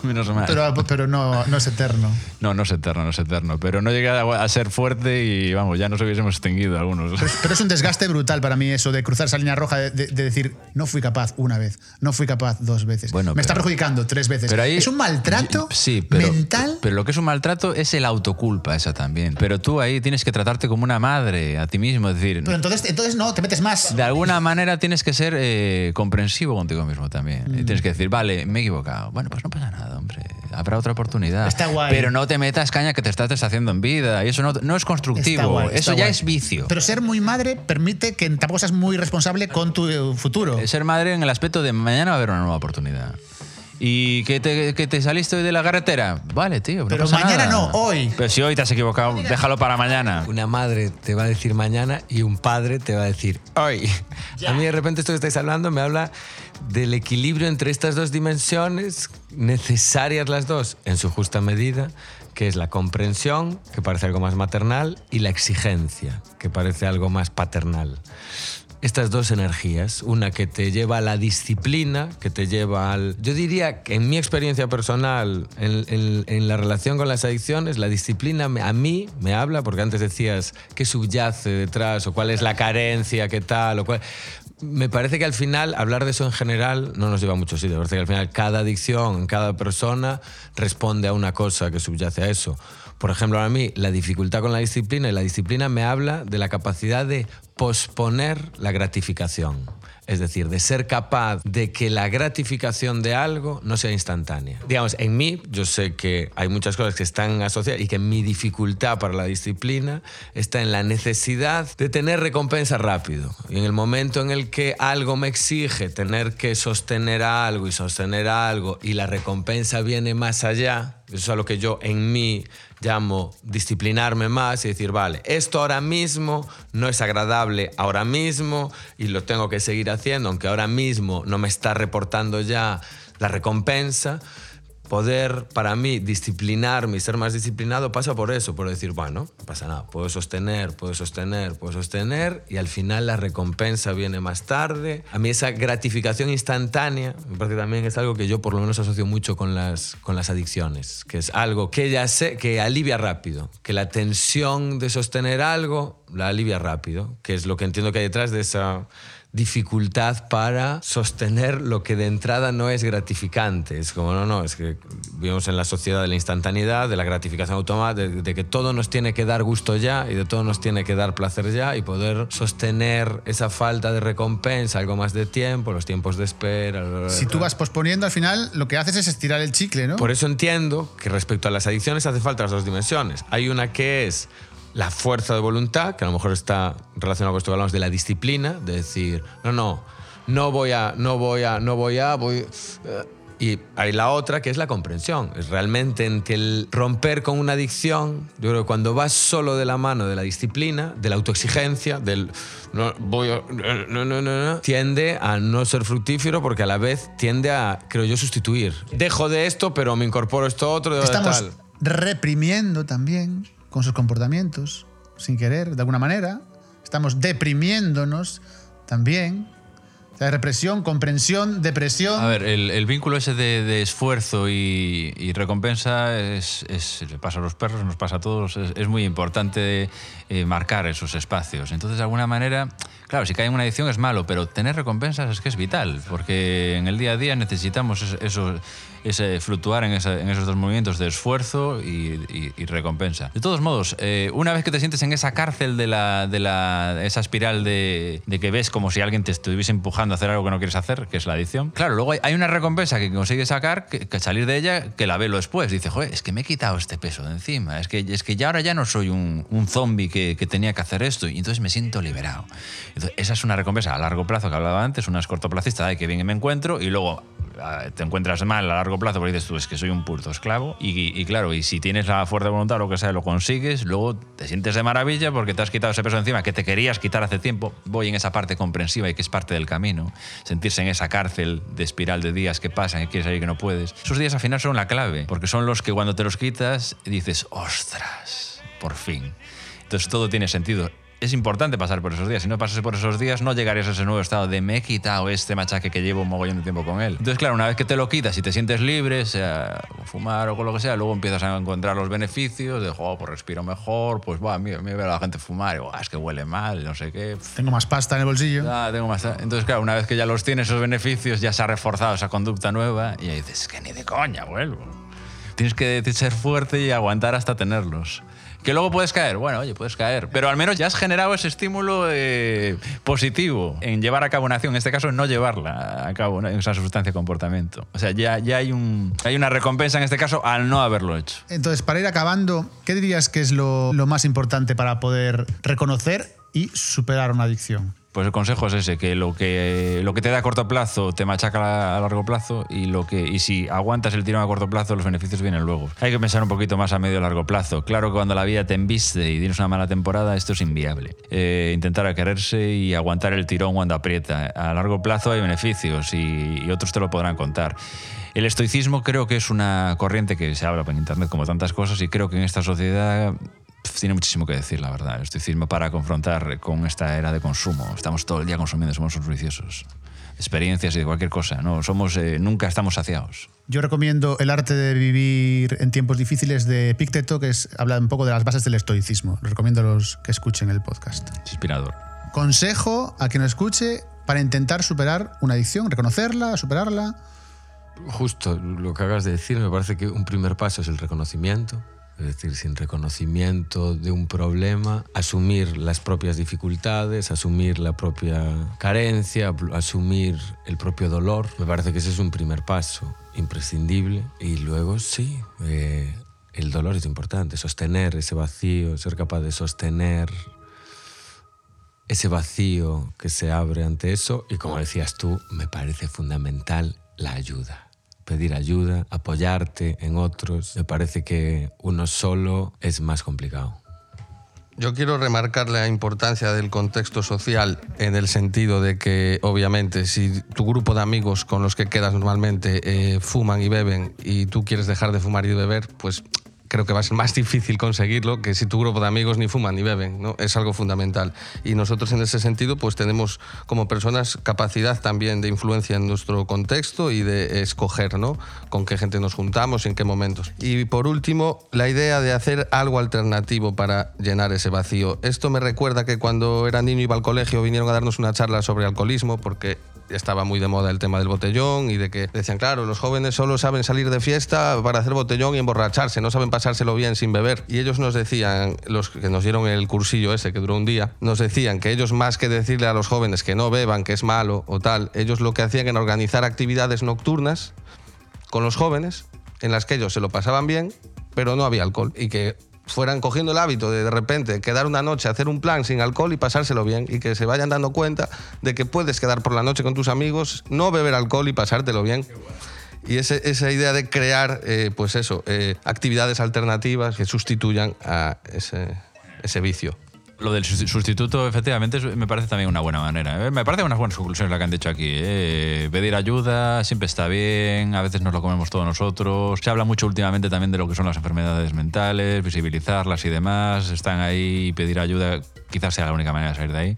Menos mal. Pero, pero no, no es eterno. No, no es eterno, no es eterno. Pero no llega a a ser fuerte y vamos, ya nos hubiésemos extinguido algunos. Pero es un desgaste brutal para mí eso de cruzar esa línea roja, de, de- de decir, no fui capaz una vez, no fui capaz dos veces. Bueno, Me está perjudicando tres veces. Pero ahí, es un maltrato sí, mental. Pero lo que es un maltrato es el autoculpa, esa también. Pero tú ahí tienes que tratarte como una madre a ti mismo. Es decir, Pero entonces, entonces no, te metes más. de alguna manera tienes que ser eh, comprensivo contigo mismo también. Mm. Tienes que decir, vale, me he equivocado. Bueno, pues no pasa nada, hombre. Habrá otra oportunidad. Está guay. Pero no te metas caña que te estás deshaciendo en vida. Y eso no, no es constructivo. Está guay, eso ya guay. es vicio. Pero ser muy madre permite que tampoco seas muy responsable con tu eh, futuro. Eh, Ser madre en el aspecto de mañana va a haber una nueva oportunidad. ¿Y que te, que te saliste hoy de la carretera? Vale, tío. no Pero pasa mañana nada. no, hoy. Pero si hoy te has equivocado, déjalo para mañana. Una madre te va a decir mañana y un padre te va a decir hoy. A mí de repente esto que estáis hablando me habla del equilibrio entre estas dos dimensiones, necesarias las dos en su justa medida, que es la comprensión, que parece algo más maternal, y la exigencia, que parece algo más paternal. Estas dos energías, una que te lleva a la disciplina, que te lleva al... Yo diría que en mi experiencia personal, en, en- la relación con las adicciones, la disciplina a mí me habla, porque antes decías qué subyace detrás, o cuál es la carencia, qué tal, o cuál... Me parece que al final hablar de eso en general no nos lleva a muchos sitios. Parece que al final cada adicción cada persona responde a una cosa que subyace a eso. Por ejemplo, a mí la dificultad con la disciplina y la disciplina me habla de la capacidad de posponer la gratificación. Es decir, de ser capaz de que la gratificación de algo no sea instantánea. Digamos, en mí yo sé que hay muchas cosas que están asociadas y que mi dificultad para la disciplina está en la necesidad de tener recompensa rápido. Y en el momento en el que algo me exige tener que sostener algo y sostener algo y la recompensa viene más allá, eso es a lo que yo en mí llamo disciplinarme más y decir, vale, esto ahora mismo no es agradable ahora mismo y lo tengo que seguir haciendo, aunque ahora mismo no me está reportando ya la recompensa poder para mí disciplinarme y ser más disciplinado pasa por eso, por decir, bueno, no pasa nada, puedo sostener, puedo sostener, puedo sostener y al final la recompensa viene más tarde. A mí esa gratificación instantánea me parece también es algo que yo por lo menos asocio mucho con las, con las adicciones, que es algo que ya sé, que alivia rápido, que la tensión de sostener algo la alivia rápido, que es lo que entiendo que hay detrás de esa dificultad para sostener lo que de entrada no es gratificante. Es como, no, no, es que vivimos en la sociedad de la instantaneidad, de la gratificación automática, de, que todo nos tiene que dar gusto ya y de todo nos tiene que dar placer ya y poder sostener esa falta de recompensa, algo más de tiempo, los tiempos de espera. Si tú vas posponiendo, al final lo que haces es estirar el chicle, ¿no? Por eso entiendo que respecto a las adicciones hace falta las dos dimensiones. Hay una que es la fuerza de voluntad, que a lo mejor está relacionado con esto que hablamos de la disciplina, de decir, no, no, no voy a, no voy a, no voy a, voy... Eh, y hay la otra que es la comprensión. Es realmente en que el romper con una adicción, yo creo que cuando vas solo de la mano de la disciplina, de la autoexigencia, del no, voy a, no, no, no, tiende a no ser fructífero porque a la vez tiende a, creo yo, sustituir. Dejo de esto, pero me incorporo esto otro. Estamos tal. reprimiendo también con sus comportamientos, sin querer, de alguna manera. Estamos deprimiéndonos también. O sea, represión, comprensión, depresión. A ver, el, el vínculo ese de, de esfuerzo y, y recompensa es, es- le pasa a los perros, nos pasa a todos. Es, muy importante eh, marcar esos espacios. Entonces, de alguna manera, claro, si cae en una adicción es malo, pero tener recompensas es que es vital, porque en el día a día necesitamos eso- ese fluctuar en, esa- en esos dos movimientos de esfuerzo y, y- y recompensa. De todos modos, eh, una vez que te sientes en esa cárcel de, la, de la, esa espiral de, de que ves como si alguien te estuviese empujando a hacer algo que no quieres hacer, que es la adicción, claro, luego hay, hay una recompensa que consigues sacar, que, que salir de ella, que la ve lo después. Dice, joder, es que me he quitado este peso de encima, es que, es que ya ahora ya no soy un, un zombie que, que tenía que hacer esto y entonces me siento liberado. Entonces, esa es una recompensa a largo plazo que hablaba antes, una es cortoplacista, ay, que bien me encuentro, y luego ah, te encuentras mal a largo plazo porque dices tú, es que soy un puto esclavo. Y, claro, y si tienes la fuerza de voluntad lo que sea, lo consigues, luego te sientes de maravilla porque te has quitado ese peso encima que te querías quitar hace tiempo. Voy en esa parte comprensiva y que es parte del camino. Sentirse en esa cárcel de espiral de días que pasan, que quieres salir que no puedes. Esos días al final son la clave, porque son los que cuando te los quitas dices, ostras, por fin. Entonces todo tiene sentido. Es importante pasar por esos días. Si no pasas por esos días, no llegarías a ese nuevo estado de me he quitado este machaque que llevo un mogollón de tiempo con él. Entonces, claro, una vez que te lo quitas y te sientes libre, sea fumar o con lo que sea, luego empiezas a encontrar los beneficios de, oh, pues respiro mejor, pues va, mira, mira a la gente fumar, y, "Buah, es que huele mal, no sé qué. Tengo más pasta en el bolsillo. Ah, tengo más. Entonces, claro, una vez que ya los tienes, esos beneficios, ya se ha reforzado esa conducta nueva y ahí dices, "Es que ni de coña vuelvo. Tienes que ser fuerte y aguantar hasta tenerlos. Que luego puedes caer, bueno, oye, puedes caer, pero al menos ya has generado ese estímulo eh, positivo en llevar a cabo una acción, en este caso en no llevarla a cabo, ¿no? esa sustancia de comportamiento. O sea, ya, ya hay, un, hay una recompensa en este caso al no haberlo hecho. Entonces, para ir acabando, ¿qué dirías que es lo más importante para poder reconocer y superar una adicción? Pues el consejo es ese, que lo que, lo que te da a corto plazo te machaca a largo plazo y, lo que, y si aguantas el tirón a corto plazo, los beneficios vienen luego. Hay que pensar un poquito más a medio y largo plazo. Claro que cuando la vida te embiste y tienes una mala temporada, esto es inviable. Eh, intentar a y aguantar el tirón cuando aprieta. A largo plazo hay beneficios y, otros te lo podrán contar. El estoicismo creo que es una corriente que se habla en Internet como tantas cosas y creo que en esta sociedad tiene muchísimo que decir, la verdad. El estoicismo para confrontar con esta era de consumo. Estamos todo el día consumiendo, somos unos viciosos. Experiencias y de cualquier cosa. No, somos, eh, nunca estamos saciados. Yo recomiendo El arte de vivir en tiempos difíciles de Picteto, que es, habla un poco de las bases del estoicismo. Recomiendo a los que escuchen el podcast. Es inspirador. Consejo a quien lo escuche para intentar superar una adicción, reconocerla, superarla. Justo lo que acabas de decir, me parece que un primer paso es el reconocimiento. Es decir, sin reconocimiento de un problema, asumir las propias dificultades, asumir la propia carencia, asumir el propio dolor. Me parece que ese es un primer paso imprescindible. Y luego sí, eh, el dolor es importante, sostener ese vacío, ser capaz de sostener ese vacío que se abre ante eso. Y como decías tú, me parece fundamental la ayuda pedir ayuda, apoyarte en otros. Me parece que uno solo es más complicado. Yo quiero remarcar la importancia del contexto social en el sentido de que, obviamente, si tu grupo de amigos con los que quedas normalmente eh, fuman y beben y tú quieres dejar de fumar y de beber, pues creo que va a ser más difícil conseguirlo que si tu grupo de amigos ni fuman ni beben, ¿no? Es algo fundamental. Y nosotros en ese sentido pues tenemos como personas capacidad también de influencia en nuestro contexto y de escoger, ¿no? Con qué gente nos juntamos y en qué momentos. Y por último, la idea de hacer algo alternativo para llenar ese vacío. Esto me recuerda que cuando era niño iba al colegio vinieron a darnos una charla sobre alcoholismo porque estaba muy de moda el tema del botellón y de que decían, claro, los jóvenes solo saben salir de fiesta para hacer botellón y emborracharse, no saben pasárselo bien sin beber. Y ellos nos decían, los que nos dieron el cursillo ese que duró un día, nos decían que ellos más que decirle a los jóvenes que no beban, que es malo o tal, ellos lo que hacían era organizar actividades nocturnas con los jóvenes en las que ellos se lo pasaban bien, pero no había alcohol y que fueran cogiendo el hábito de de repente quedar una noche, hacer un plan sin alcohol y pasárselo bien y que se vayan dando cuenta de que puedes quedar por la noche con tus amigos, no beber alcohol y pasártelo bien. Y ese- esa idea de crear, eh, pues eso, eh, actividades alternativas que sustituyan a ese, ese vicio. Lo del susti- sustituto, efectivamente, me parece también una buena manera. ¿eh? Me parece unas buenas conclusiones la que han dicho aquí. ¿eh? Pedir ayuda siempre está bien, a veces nos lo comemos todos nosotros. Se habla mucho últimamente también de lo que son las enfermedades mentales, visibilizarlas y demás. Están ahí, pedir ayuda quizás sea la única manera de salir de ahí.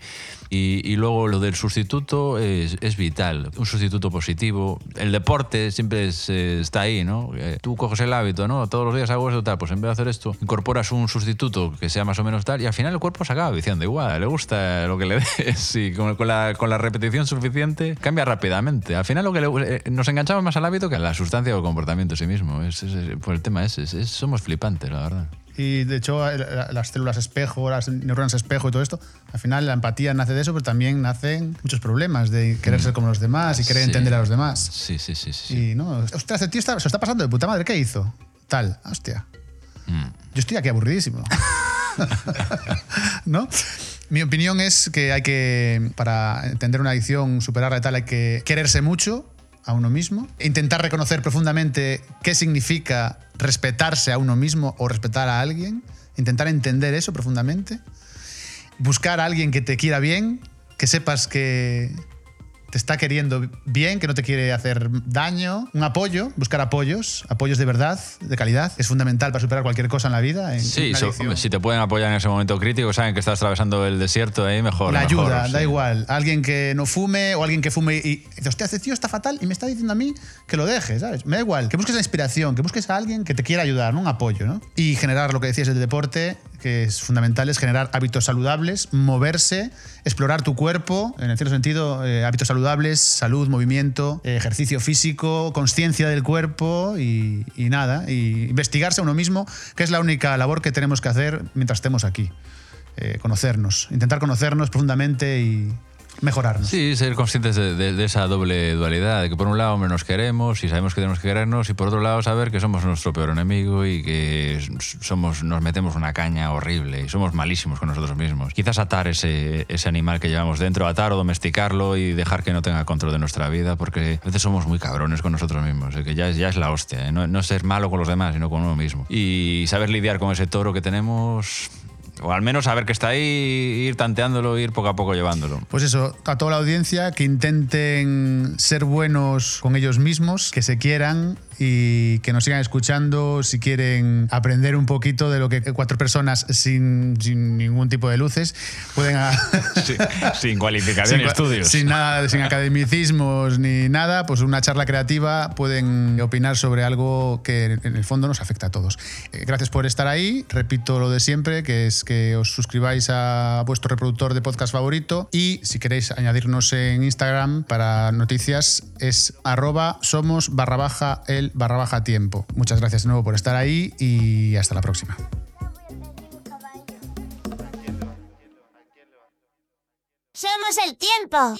Y, y luego lo del sustituto es, es vital, un sustituto positivo. El deporte siempre es, eh, está ahí, ¿no? Eh, tú coges el hábito, ¿no? Todos los días hago esto, tal, pues en vez de hacer esto, incorporas un sustituto que sea más o menos tal y al final el cuerpo se acaba viciando igual, le gusta lo que le des y con, con la, con la repetición suficiente cambia rápidamente. Al final lo que le- eh, nos enganchamos más al hábito que a la sustancia o el comportamiento en sí mismo. Es, es- pues el tema es, es- es- somos flipantes, la verdad. Y de hecho, la- las células espejo, las neuronas espejo y todo esto, al final la empatía nace de eso, pero también nacen muchos problemas de querer ser como los demás y querer Sí. entender a los demás. Sí, sí, sí. sí. Y no, ostras, el tío está, se está pasando de puta madre, ¿qué hizo? Tal, hostia. Mm. Yo estoy aquí aburridísimo. ¿No? Mi opinión es que hay que, para entender una adicción, superarla y tal, hay que quererse mucho a uno mismo, intentar reconocer profundamente qué significa respetarse a uno mismo o respetar a alguien, intentar entender eso profundamente, buscar a alguien que te quiera bien, que sepas que te está queriendo bien, que no te quiere hacer daño, un apoyo, buscar apoyos, apoyos de verdad, de calidad, es fundamental para superar cualquier cosa en la vida. en Sí, so- si te pueden apoyar en ese momento crítico, saben que estás atravesando el desierto ahí, mejor. La mejor, ayuda, da sí. igual. Alguien que no fume o alguien que fume y y dice, hostia, este tío está fatal y me está diciendo a mí que lo deje, ¿sabes? Me da igual. Que busques la inspiración, que busques a alguien que te quiera ayudar, ¿no? un apoyo, ¿no? Y generar lo que decías del deporte, que es fundamental, es generar hábitos saludables, moverse, explorar tu cuerpo, en cierto sentido, eh, hábitos saludables, salud, movimiento, eh, ejercicio físico, conciencia del cuerpo y, y nada, y investigarse a uno mismo, que es la única labor que tenemos que hacer mientras estemos aquí. Eh, conocernos, intentar conocernos profundamente y mejorarnos. Sí, ser conscientes de, de- de esa doble dualidad, de que por un lado nos queremos y sabemos que tenemos que querernos, y por otro lado saber que somos nuestro peor enemigo y que somos, nos metemos una caña horrible y somos malísimos con nosotros mismos. Quizás atar ese, ese animal que llevamos dentro, atar o domesticarlo y dejar que no tenga control de nuestra vida, porque a veces somos muy cabrones con nosotros mismos, eh, que ya ya es la hostia, eh, no, no ser malo con los demás, sino con uno mismo. Y saber lidiar con ese toro que tenemos... O al menos saber que está ahí, ir tanteándolo, ir poco a poco llevándolo. Pues eso, a toda la audiencia, que intenten ser buenos con ellos mismos, que se quieran y que nos sigan escuchando si quieren aprender un poquito de lo que cuatro personas sin, sin ningún tipo de luces pueden... a- Sí, sin cualificación y cua- estudios. Sin nada, sin academicismos ni nada, pues una charla creativa pueden opinar sobre algo que en el fondo nos afecta a todos. Eh, Gracias por estar ahí. Repito lo de siempre, que es que os suscribáis a vuestro reproductor de podcast favorito y si queréis añadirnos en Instagram para noticias es arroba somos barra baja el barra baja tiempo. Muchas gracias de nuevo por estar ahí y hasta la próxima. Somos el tiempo.